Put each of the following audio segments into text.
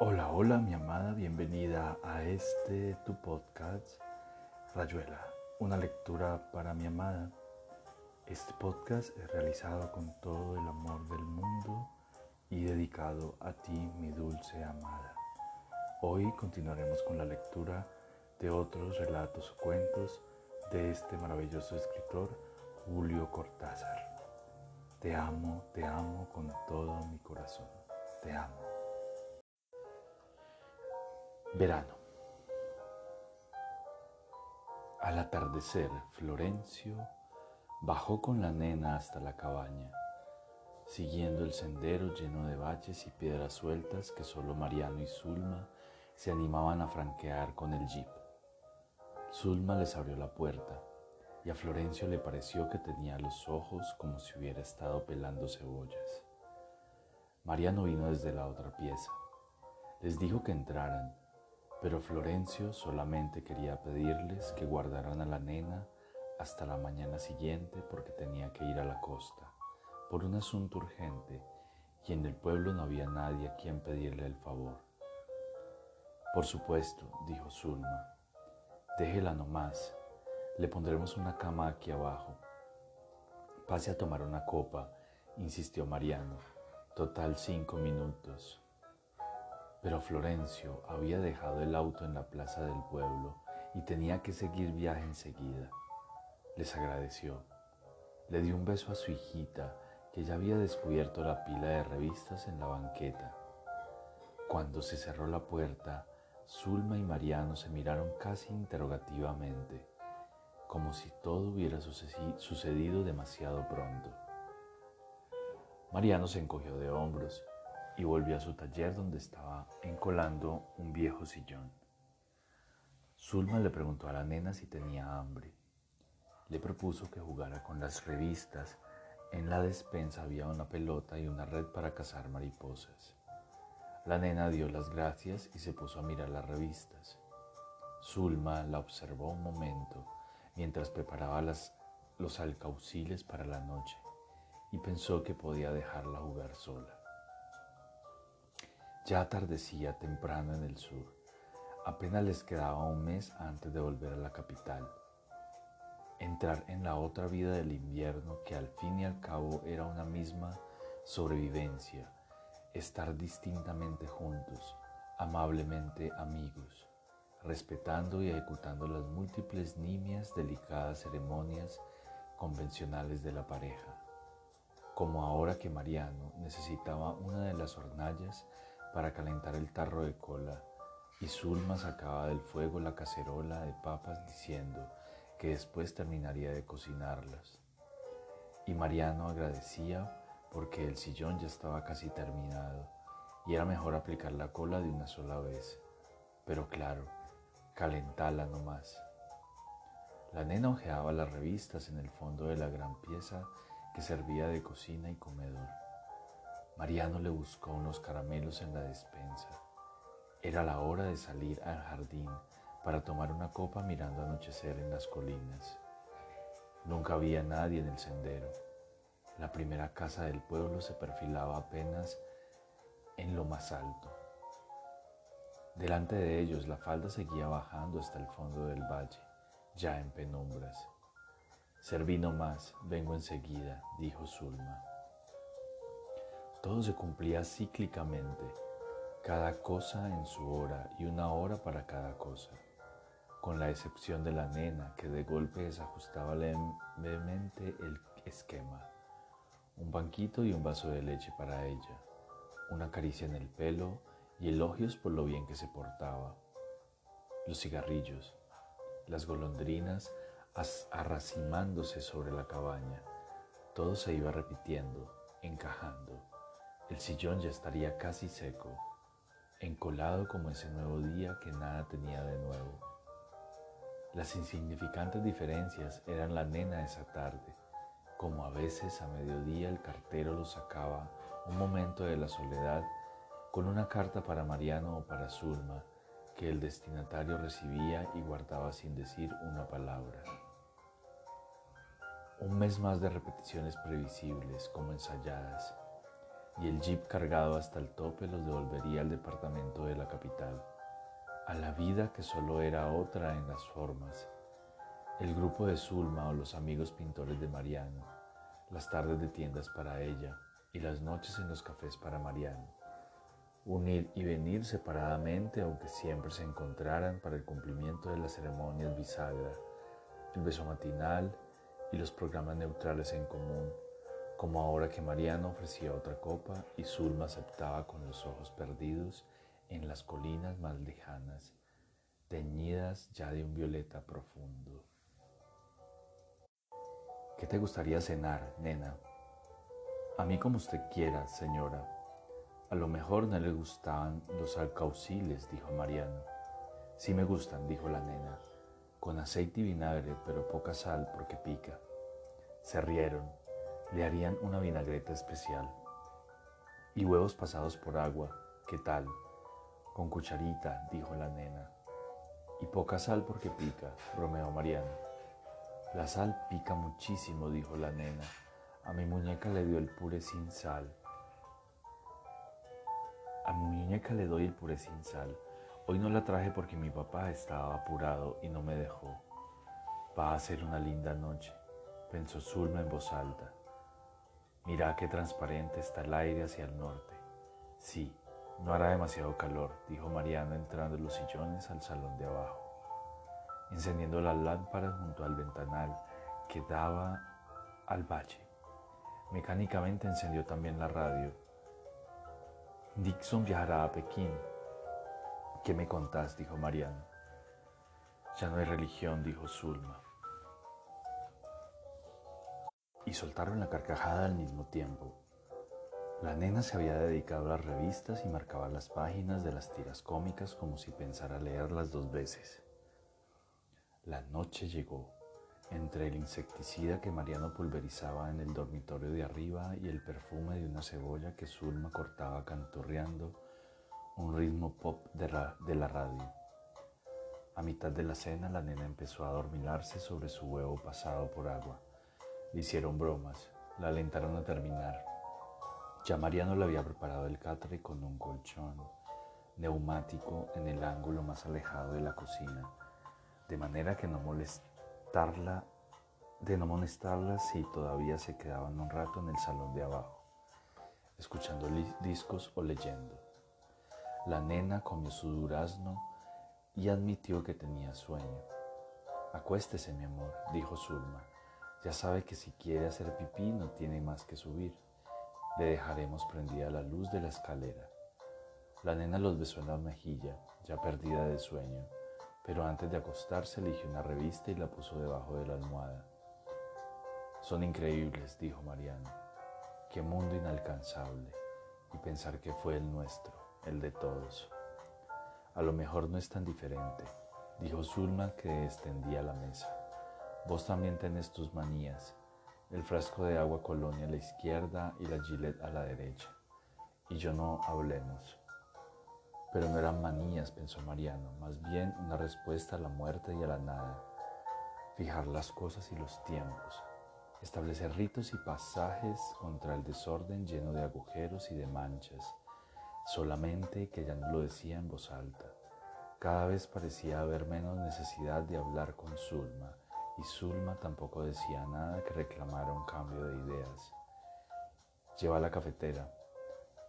Hola, hola mi amada, bienvenida a este tu podcast Rayuela, una lectura para mi amada. Este podcast es realizado con todo el amor del mundo y dedicado a ti, mi dulce amada. Hoy continuaremos con la lectura de otros relatos o cuentos de este maravilloso escritor Julio Cortázar. Te amo, te amo con todo mi corazón. Te amo. Verano. Al atardecer, Florencio bajó con la nena hasta la cabaña, siguiendo el sendero lleno de baches y piedras sueltas que solo Mariano y Zulma se animaban a franquear con el jeep. Zulma les abrió la puerta y a Florencio le pareció que tenía los ojos como si hubiera estado pelando cebollas. Mariano vino desde la otra pieza. Les dijo que entraran pero Florencio solamente quería pedirles que guardaran a la nena hasta la mañana siguiente porque tenía que ir a la costa por un asunto urgente y en el pueblo no había nadie a quien pedirle el favor. Por supuesto, dijo Zulma, déjela nomás, le pondremos una cama aquí abajo. Pase a tomar una copa, insistió Mariano. Total cinco minutos. Pero Florencio había dejado el auto en la plaza del pueblo y tenía que seguir viaje enseguida. Les agradeció. Le dio un beso a su hijita, que ya había descubierto la pila de revistas en la banqueta. Cuando se cerró la puerta, Zulma y Mariano se miraron casi interrogativamente, como si todo hubiera sucedido demasiado pronto. Mariano se encogió de hombros y volvió a su taller donde estaba encolando un viejo sillón. Zulma le preguntó a la nena si tenía hambre. Le propuso que jugara con las revistas. En la despensa había una pelota y una red para cazar mariposas. La nena dio las gracias y se puso a mirar las revistas. Zulma la observó un momento mientras preparaba las, los alcauciles para la noche y pensó que podía dejarla jugar sola. Ya atardecía temprano en el sur. Apenas les quedaba un mes antes de volver a la capital. Entrar en la otra vida del invierno que al fin y al cabo era una misma sobrevivencia. Estar distintamente juntos, amablemente amigos, respetando y ejecutando las múltiples nimias delicadas ceremonias convencionales de la pareja. Como ahora que Mariano necesitaba una de las hornallas para calentar el tarro de cola y Zulma sacaba del fuego la cacerola de papas diciendo que después terminaría de cocinarlas. Y Mariano agradecía porque el sillón ya estaba casi terminado y era mejor aplicar la cola de una sola vez. Pero claro, calentala nomás. La nena ojeaba las revistas en el fondo de la gran pieza que servía de cocina y comedor. Mariano le buscó unos caramelos en la despensa. Era la hora de salir al jardín para tomar una copa mirando anochecer en las colinas. Nunca había nadie en el sendero. La primera casa del pueblo se perfilaba apenas en lo más alto. Delante de ellos la falda seguía bajando hasta el fondo del valle, ya en penumbras. Serví no más, vengo enseguida, dijo Zulma. Todo se cumplía cíclicamente, cada cosa en su hora y una hora para cada cosa, con la excepción de la nena que de golpe desajustaba levemente el esquema. Un banquito y un vaso de leche para ella, una caricia en el pelo y elogios por lo bien que se portaba. Los cigarrillos, las golondrinas arracimándose sobre la cabaña, todo se iba repitiendo, encajando. El sillón ya estaría casi seco, encolado como ese nuevo día que nada tenía de nuevo. Las insignificantes diferencias eran la nena esa tarde, como a veces a mediodía el cartero lo sacaba un momento de la soledad con una carta para Mariano o para Zulma que el destinatario recibía y guardaba sin decir una palabra. Un mes más de repeticiones previsibles como ensayadas y el jeep cargado hasta el tope los devolvería al departamento de la capital, a la vida que solo era otra en las formas, el grupo de Zulma o los amigos pintores de Mariano, las tardes de tiendas para ella y las noches en los cafés para Mariano, unir y venir separadamente aunque siempre se encontraran para el cumplimiento de las ceremonias bisagra, el beso matinal y los programas neutrales en común, como ahora que Mariano ofrecía otra copa y Zulma aceptaba con los ojos perdidos en las colinas más lejanas, teñidas ya de un violeta profundo. ¿Qué te gustaría cenar, nena? A mí como usted quiera, señora. A lo mejor no le gustaban los alcauciles, dijo Mariano. Sí me gustan, dijo la nena con aceite y vinagre, pero poca sal porque pica. Se rieron, le harían una vinagreta especial. Y huevos pasados por agua, ¿qué tal? Con cucharita, dijo la nena. Y poca sal porque pica, bromeó Mariano. La sal pica muchísimo, dijo la nena. A mi muñeca le dio el puré sin sal. A mi muñeca le doy el puré sin sal. Hoy no la traje porque mi papá estaba apurado y no me dejó. Va a ser una linda noche, pensó Zulma en voz alta. Mira qué transparente está el aire hacia el norte. Sí, no hará demasiado calor, dijo Mariano entrando en los sillones al salón de abajo, encendiendo las lámparas junto al ventanal que daba al valle. Mecánicamente encendió también la radio. Dixon viajará a Pekín, ¿Qué me contás? dijo Mariano. Ya no hay religión, dijo Zulma. Y soltaron la carcajada al mismo tiempo. La nena se había dedicado a las revistas y marcaba las páginas de las tiras cómicas como si pensara leerlas dos veces. La noche llegó. Entre el insecticida que Mariano pulverizaba en el dormitorio de arriba y el perfume de una cebolla que Zulma cortaba canturreando, un ritmo pop de la, radio. A mitad de la cena la nena empezó a dormilarse sobre su huevo pasado por agua. Le hicieron bromas, la alentaron a terminar. Ya Mariano le había preparado el catre con un colchón neumático en el ángulo más alejado de la cocina, de manera que no molestarla, de no molestarla si todavía se quedaban un rato en el salón de abajo, escuchando discos o leyendo. La nena comió su durazno y admitió que tenía sueño. Acuéstese, mi amor, dijo Zulma. Ya sabe que si quiere hacer pipí no tiene más que subir. Le dejaremos prendida la luz de la escalera. La nena los besó en la mejilla, ya perdida de sueño, pero antes de acostarse eligió una revista y la puso debajo de la almohada. Son increíbles, dijo Mariano. Qué mundo inalcanzable. Y pensar que fue el nuestro el de todos. A lo mejor no es tan diferente, dijo Zulma que extendía la mesa. Vos también tenés tus manías, el frasco de agua colonia a la izquierda y la gilet a la derecha. Y yo no hablemos. Pero no eran manías, pensó Mariano, más bien una respuesta a la muerte y a la nada. Fijar las cosas y los tiempos, establecer ritos y pasajes contra el desorden lleno de agujeros y de manchas, solamente que ya no lo decía en voz alta. Cada vez parecía haber menos necesidad de hablar con Zulma, y Zulma tampoco decía nada que reclamara un cambio de ideas. Lleva la cafetera.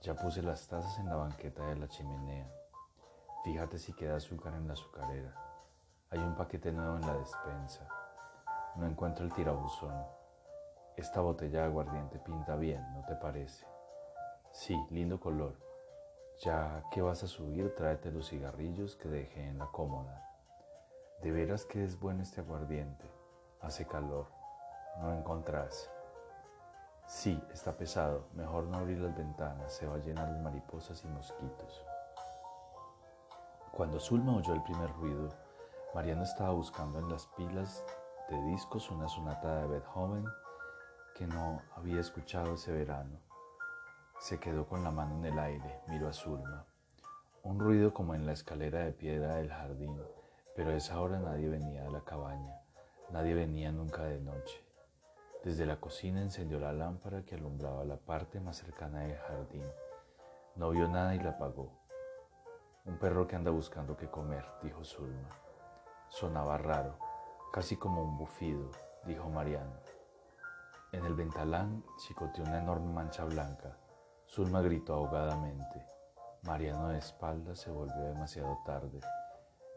Ya puse las tazas en la banqueta de la chimenea. Fíjate si queda azúcar en la azucarera. Hay un paquete nuevo en la despensa. No encuentro el tirabuzón. Esta botella de aguardiente pinta bien, ¿no te parece? Sí, lindo color ya que vas a subir, tráete los cigarrillos que dejé en la cómoda. De veras que es bueno este aguardiente. Hace calor. No encontrás. Sí, está pesado. Mejor no abrir las ventanas. Se va a llenar de mariposas y mosquitos. Cuando Zulma oyó el primer ruido, Mariano estaba buscando en las pilas de discos una sonata de Beethoven que no había escuchado ese verano. Se quedó con la mano en el aire, miró a Zulma. Un ruido como en la escalera de piedra del jardín, pero a esa hora nadie venía de la cabaña, nadie venía nunca de noche. Desde la cocina encendió la lámpara que alumbraba la parte más cercana del jardín. No vio nada y la apagó. Un perro que anda buscando qué comer, dijo Zulma. Sonaba raro, casi como un bufido, dijo Mariano. En el ventalán chicoteó una enorme mancha blanca. Zulma gritó ahogadamente. Mariano de espaldas se volvió demasiado tarde.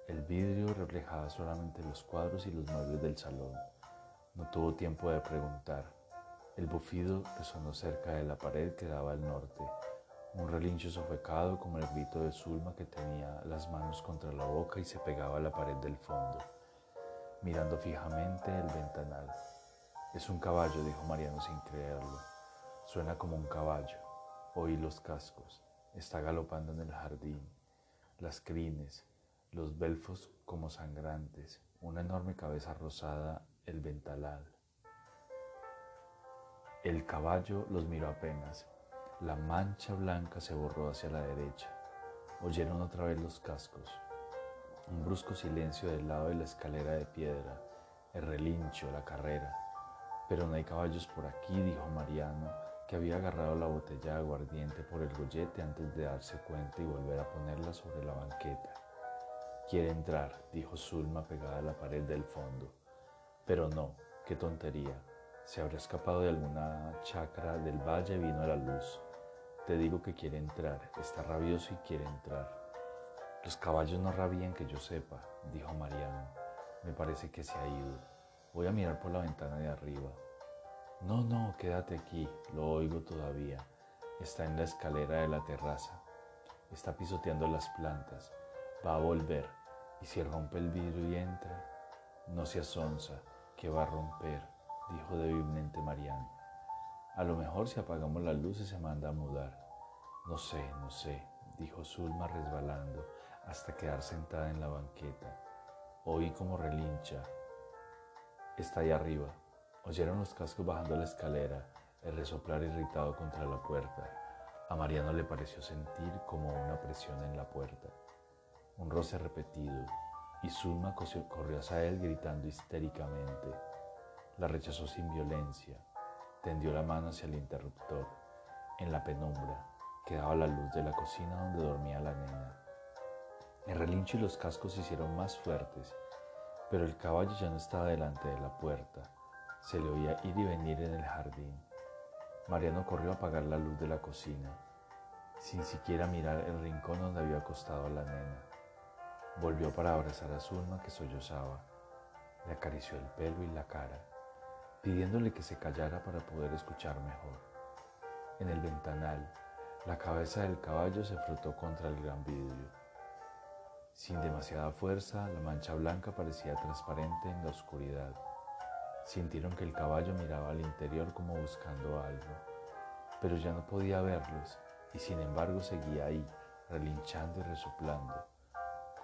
El vidrio reflejaba solamente los cuadros y los muebles del salón. No tuvo tiempo de preguntar. El bufido resonó cerca de la pared que daba al norte. Un relincho sofocado como el grito de Zulma que tenía las manos contra la boca y se pegaba a la pared del fondo, mirando fijamente el ventanal. Es un caballo, dijo Mariano sin creerlo. Suena como un caballo. Oí los cascos. Está galopando en el jardín. Las crines, los belfos como sangrantes, una enorme cabeza rosada, el ventalal. El caballo los miró apenas. La mancha blanca se borró hacia la derecha. Oyeron otra vez los cascos. Un brusco silencio del lado de la escalera de piedra, el relincho, la carrera. Pero no hay caballos por aquí, dijo Mariano, que había agarrado la botella de aguardiente por el gollete antes de darse cuenta y volver a ponerla sobre la banqueta. Quiere entrar, dijo Zulma pegada a la pared del fondo. Pero no, qué tontería. Se habrá escapado de alguna chacra del valle y vino a la luz. Te digo que quiere entrar, está rabioso y quiere entrar. Los caballos no rabían que yo sepa, dijo Mariano. Me parece que se ha ido. Voy a mirar por la ventana de arriba. No, no, quédate aquí, lo oigo todavía. Está en la escalera de la terraza. Está pisoteando las plantas. Va a volver. Y si rompe el vidrio y entra, no se asonza, que va a romper, dijo débilmente Mariano. A lo mejor si apagamos las luces se manda a mudar. No sé, no sé, dijo Zulma resbalando hasta quedar sentada en la banqueta. Oí como relincha, Está ahí arriba. Oyeron los cascos bajando la escalera, el resoplar irritado contra la puerta. A Mariano le pareció sentir como una presión en la puerta. Un roce repetido, y Zulma corrió hacia él gritando histéricamente. La rechazó sin violencia. Tendió la mano hacia el interruptor. En la penumbra quedaba la luz de la cocina donde dormía la nena. El relincho y los cascos se hicieron más fuertes pero el caballo ya no estaba delante de la puerta. Se le oía ir y venir en el jardín. Mariano corrió a apagar la luz de la cocina, sin siquiera mirar el rincón donde había acostado a la nena. Volvió para abrazar a Zulma que sollozaba. Le acarició el pelo y la cara, pidiéndole que se callara para poder escuchar mejor. En el ventanal, la cabeza del caballo se frotó contra el gran vidrio. Sin demasiada fuerza, la mancha blanca parecía transparente en la oscuridad. Sintieron que el caballo miraba al interior como buscando algo, pero ya no podía verlos y sin embargo seguía ahí, relinchando y resoplando,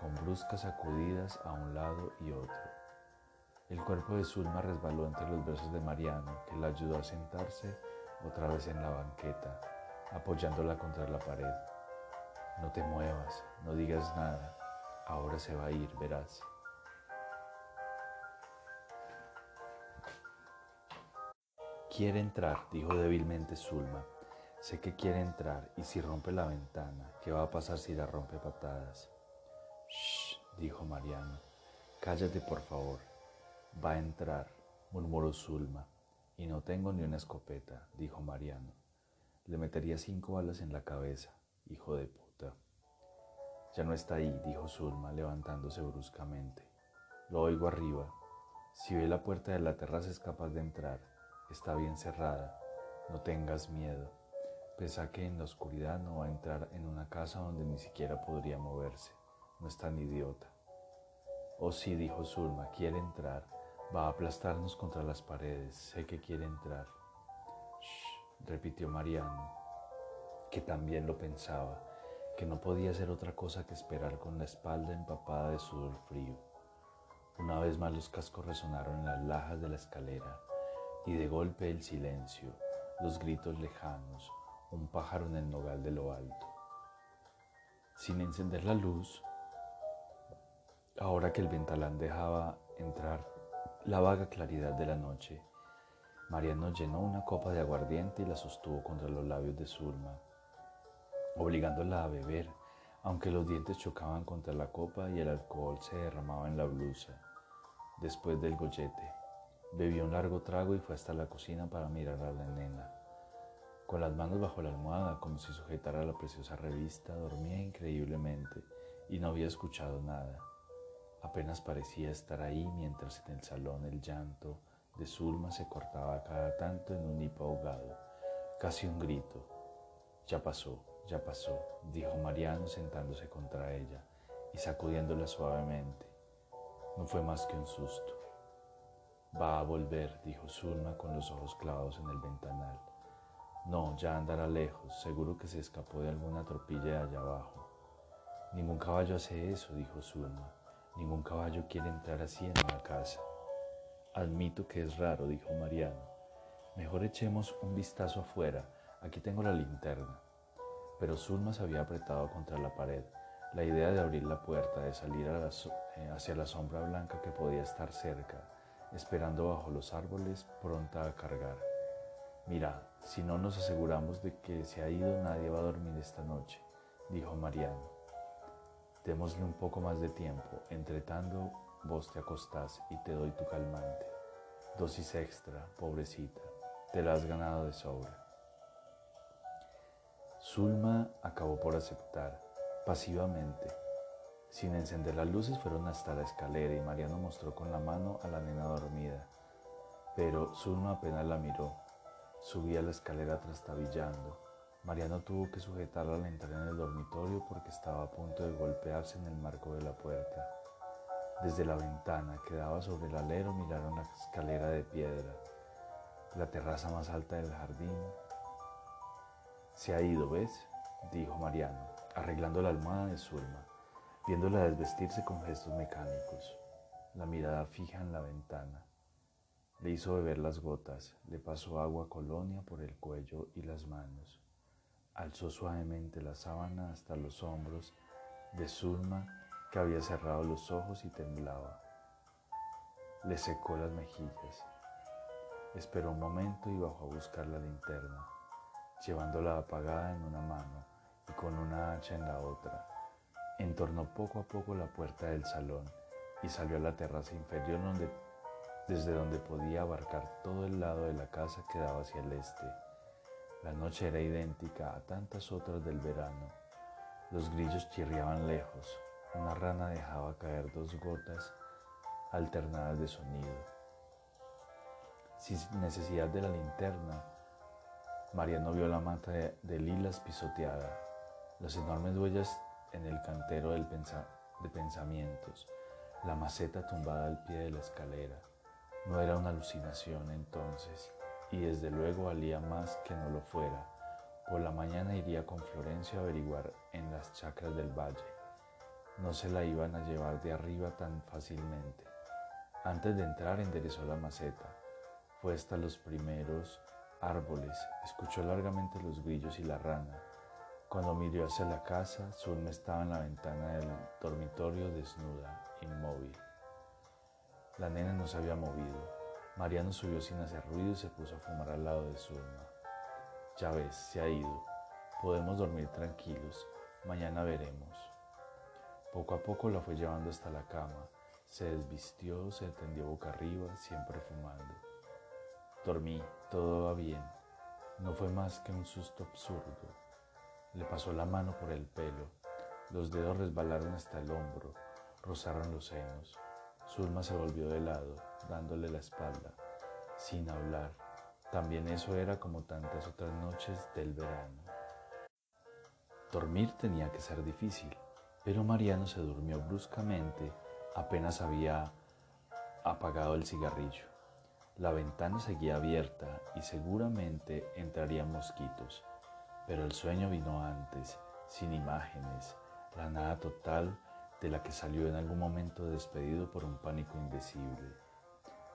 con bruscas sacudidas a un lado y otro. El cuerpo de Zulma resbaló entre los brazos de Mariano, que la ayudó a sentarse otra vez en la banqueta, apoyándola contra la pared. No te muevas, no digas nada, Ahora se va a ir, verás. Quiere entrar, dijo débilmente Zulma. Sé que quiere entrar y si rompe la ventana, ¿qué va a pasar si la rompe patadas? Dijo Mariano. Cállate, por favor. Va a entrar, murmuró Zulma. Y no tengo ni una escopeta, dijo Mariano. Le metería cinco balas en la cabeza, hijo de puta. Ya no está ahí, dijo Zulma, levantándose bruscamente. Lo oigo arriba. Si ve la puerta de la terraza es capaz de entrar. Está bien cerrada. No tengas miedo. Pesa que en la oscuridad no va a entrar en una casa donde ni siquiera podría moverse. No es tan idiota. Oh sí, dijo Zulma, quiere entrar. Va a aplastarnos contra las paredes. Sé que quiere entrar. Shh, repitió Mariano, que también lo pensaba que no podía hacer otra cosa que esperar con la espalda empapada de sudor frío. Una vez más los cascos resonaron en las lajas de la escalera y de golpe el silencio, los gritos lejanos, un pájaro en el nogal de lo alto. Sin encender la luz, ahora que el ventalán dejaba entrar la vaga claridad de la noche, Mariano llenó una copa de aguardiente y la sostuvo contra los labios de Zulma, obligándola a beber, aunque los dientes chocaban contra la copa y el alcohol se derramaba en la blusa. Después del gollete, bebió un largo trago y fue hasta la cocina para mirar a la nena. Con las manos bajo la almohada, como si sujetara la preciosa revista, dormía increíblemente y no había escuchado nada. Apenas parecía estar ahí mientras en el salón el llanto de Zulma se cortaba cada tanto en un hipo ahogado, casi un grito. Ya pasó, ya pasó, dijo Mariano sentándose contra ella y sacudiéndola suavemente. No fue más que un susto. Va a volver, dijo Zulma con los ojos clavados en el ventanal. No, ya andará lejos, seguro que se escapó de alguna tropilla de allá abajo. Ningún caballo hace eso, dijo Zulma. Ningún caballo quiere entrar así en una casa. Admito que es raro, dijo Mariano. Mejor echemos un vistazo afuera. Aquí tengo la linterna. Pero Zulma se había apretado contra la pared. La idea de abrir la puerta, de salir eh, hacia la sombra blanca que podía estar cerca, esperando bajo los árboles, pronta a cargar. Mira, si no nos aseguramos de que se ha ido, nadie va a dormir esta noche, dijo Mariano. Démosle un poco más de tiempo, entre tanto vos te acostás y te doy tu calmante. Dosis extra, pobrecita, te la has ganado de sobra. Zulma acabó por aceptar, pasivamente. Sin encender las luces fueron hasta la escalera y Mariano mostró con la mano a la nena dormida. Pero Zulma apenas la miró. Subía la escalera trastabillando. Mariano tuvo que sujetarla al entrar en el dormitorio porque estaba a punto de golpearse en el marco de la puerta. Desde la ventana que daba sobre el alero miraron la escalera de piedra, la terraza más alta del jardín. Se ha ido, ¿ves? dijo Mariano, arreglando la almohada de Zulma, viéndola desvestirse con gestos mecánicos, la mirada fija en la ventana. Le hizo beber las gotas, le pasó agua colonia por el cuello y las manos. Alzó suavemente la sábana hasta los hombros de Zulma, que había cerrado los ojos y temblaba. Le secó las mejillas. Esperó un momento y bajó a buscar la linterna, llevándola apagada en una mano y con una hacha en la otra. Entornó poco a poco la puerta del salón y salió a la terraza inferior donde desde donde podía abarcar todo el lado de la casa que daba hacia el este. La noche era idéntica a tantas otras del verano. Los grillos chirriaban lejos, una rana dejaba caer dos gotas alternadas de sonido. Sin necesidad de la linterna, Mariano vio la mata de, lilas pisoteada, las enormes huellas en el cantero de pensamientos, la maceta tumbada al pie de la escalera, no era una alucinación entonces, y desde luego valía más que no lo fuera. Por la mañana iría con Florencio a averiguar en las chacras del valle. No se la iban a llevar de arriba tan fácilmente. Antes de entrar enderezó la maceta. Fue hasta los primeros árboles, escuchó largamente los grillos y la rana. Cuando miró hacia la casa, Zulma estaba en la ventana del dormitorio desnuda, inmóvil. La nena no se había movido. Mariano subió sin hacer ruido y se puso a fumar al lado de Zulma. Ya ves, se ha ido. Podemos dormir tranquilos. Mañana veremos. Poco a poco la fue llevando hasta la cama. Se desvistió, se tendió boca arriba, siempre fumando. Dormí, todo va bien. No fue más que un susto absurdo. Le pasó la mano por el pelo. Los dedos resbalaron hasta el hombro, rozaron los senos. Zulma se volvió de lado, dándole la espalda, sin hablar. También eso era como tantas otras noches del verano. Dormir tenía que ser difícil, pero Mariano se durmió bruscamente apenas había apagado el cigarrillo. La ventana seguía abierta y seguramente entrarían mosquitos, pero el sueño vino antes, sin imágenes, la nada total de la que salió en algún momento despedido por un pánico indecible.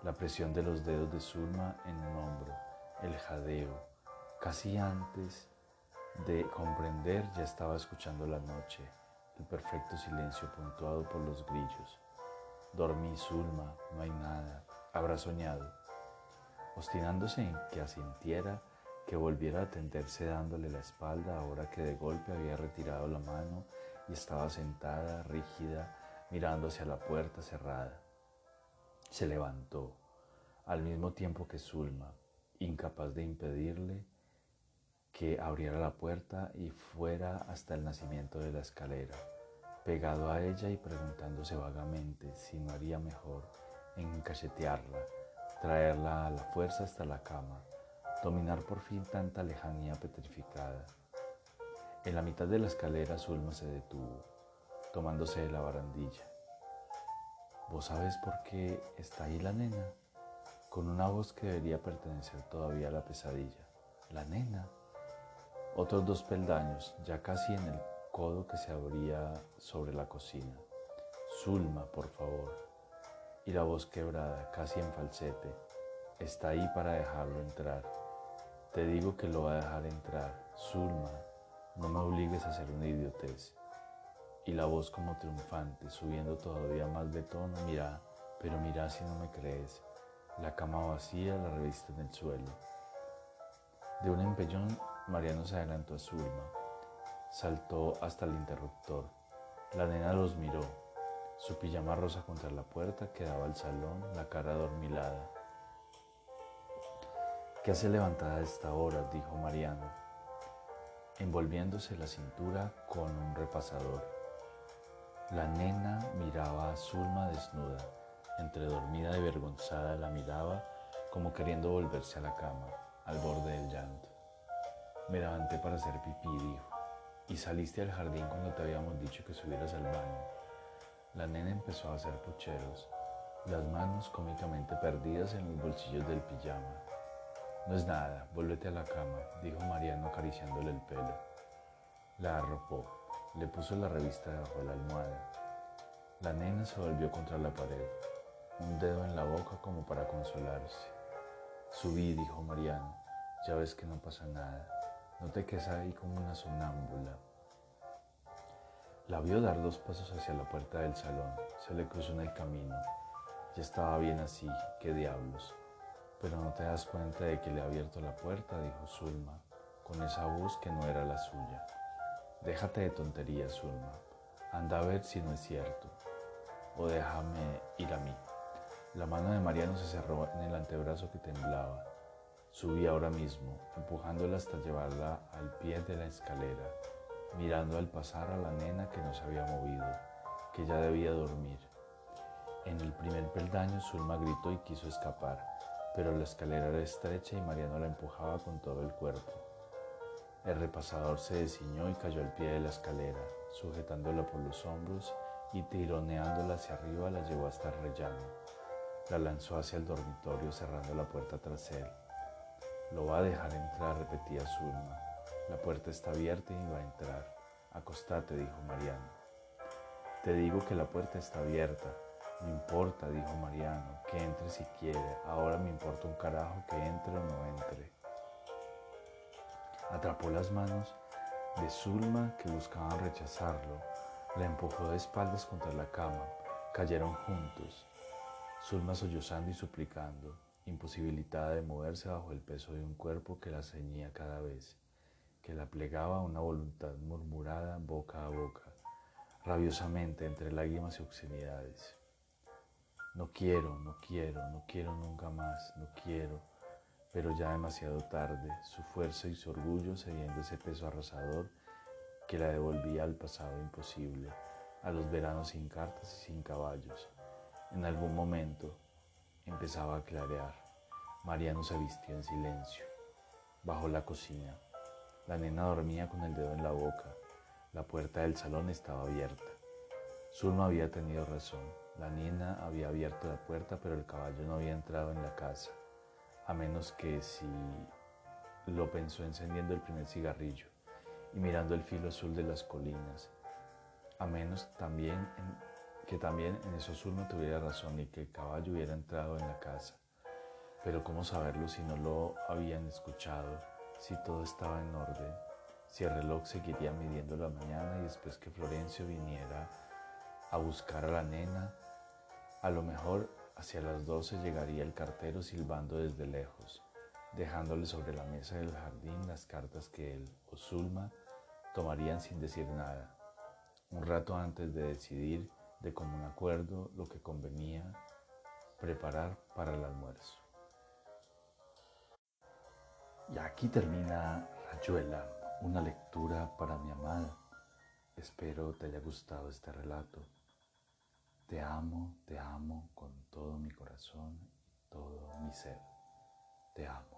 La presión de los dedos de Zulma en un hombro, el jadeo. Casi antes de comprender ya estaba escuchando la noche, el perfecto silencio puntuado por los grillos. Dormí, Zulma, no hay nada. Habrá soñado. obstinándose en que asintiera que volviera a tenderse dándole la espalda ahora que de golpe había retirado la mano y estaba sentada, rígida, mirando hacia la puerta cerrada. Se levantó, al mismo tiempo que Zulma, incapaz de impedirle que abriera la puerta y fuera hasta el nacimiento de la escalera, pegado a ella y preguntándose vagamente si no haría mejor en cachetearla, traerla a la fuerza hasta la cama, dominar por fin tanta lejanía petrificada. En la mitad de la escalera Zulma se detuvo, tomándose de la barandilla. ¿Vos sabes por qué está ahí la nena? Con una voz que debería pertenecer todavía a la pesadilla. La nena. Otros dos peldaños, ya casi en el codo que se abría sobre la cocina. Zulma, por favor. Y la voz quebrada, casi en falsete. Está ahí para dejarlo entrar. Te digo que lo va a dejar entrar. Zulma, no me obligues a hacer una idiotez. Y la voz como triunfante, subiendo todavía más de tono, mira, pero mira si no me crees. La cama vacía, la revista en el suelo. De un empellón, Mariano se adelantó a Zulma. Saltó hasta el interruptor. La nena los miró. Su pijama rosa contra la puerta quedaba al salón, la cara adormilada. ¿Qué hace levantada a esta hora? dijo Mariano, envolviéndose la cintura con un repasador. La nena miraba a Zulma desnuda, entre dormida y avergonzada la miraba como queriendo volverse a la cama, al borde del llanto. Me levanté para hacer pipí, dijo, y saliste al jardín cuando te habíamos dicho que subieras al baño. La nena empezó a hacer pucheros, las manos cómicamente perdidas en los bolsillos del pijama. No es nada, vuélvete a la cama, dijo Mariano acariciándole el pelo. La arropó, le puso la revista debajo de la almohada. La nena se volvió contra la pared, un dedo en la boca como para consolarse. Subí, dijo Mariano, ya ves que no pasa nada, no te quedes ahí como una sonámbula. La vio dar dos pasos hacia la puerta del salón, se le cruzó en el camino. Ya estaba bien así, qué diablos. Pero no te das cuenta de que le ha abierto la puerta, dijo Zulma, con esa voz que no era la suya. Déjate de tonterías, Zulma. Anda a ver si no es cierto. O déjame ir a mí. La mano de Mariano se cerró en el antebrazo que temblaba. Subí ahora mismo, empujándola hasta llevarla al pie de la escalera, mirando al pasar a la nena que no se había movido, que ya debía dormir. En el primer peldaño Zulma gritó y quiso escapar, pero la escalera era estrecha y Mariano la empujaba con todo el cuerpo. El repasador se desciñó y cayó al pie de la escalera, sujetándola por los hombros y tironeándola hacia arriba la llevó hasta el rellano. La lanzó hacia el dormitorio cerrando la puerta tras él. Lo va a dejar entrar, repetía Zulma. La puerta está abierta y va a entrar. Acostate, dijo Mariano. Te digo que la puerta está abierta, no importa, dijo Mariano, que entre si quiere. Ahora me importa un carajo que entre o no entre. Atrapó las manos de Zulma que buscaban rechazarlo. La empujó de espaldas contra la cama. Cayeron juntos. Zulma sollozando y suplicando, imposibilitada de moverse bajo el peso de un cuerpo que la ceñía cada vez, que la plegaba a una voluntad murmurada boca a boca, rabiosamente entre lágrimas y obscenidades. No quiero, no quiero, no quiero nunca más, no quiero, pero ya demasiado tarde, su fuerza y su orgullo cediendo ese peso arrasador que la devolvía al pasado imposible, a los veranos sin cartas y sin caballos. En algún momento empezaba a clarear. Mariano se vistió en silencio. Bajó la cocina. La nena dormía con el dedo en la boca. La puerta del salón estaba abierta. Zulma había tenido razón. La nena había abierto la puerta, pero el caballo no había entrado en la casa, a menos que si lo pensó encendiendo el primer cigarrillo y mirando el filo azul de las colinas, a menos también que también en eso azul no tuviera razón y que el caballo hubiera entrado en la casa. Pero ¿cómo saberlo si no lo habían escuchado, si todo estaba en orden, si el reloj seguiría midiendo la mañana y después que Florencio viniera a buscar a la nena, a lo mejor Hacia las doce llegaría el cartero silbando desde lejos, dejándole sobre la mesa del jardín las cartas que él o Zulma tomarían sin decir nada, un rato antes de decidir de común acuerdo lo que convenía preparar para el almuerzo. Y aquí termina Rayuela, una lectura para mi amada. Espero te haya gustado este relato. Te amo, te amo con todo mi corazón, todo mi ser. Te amo.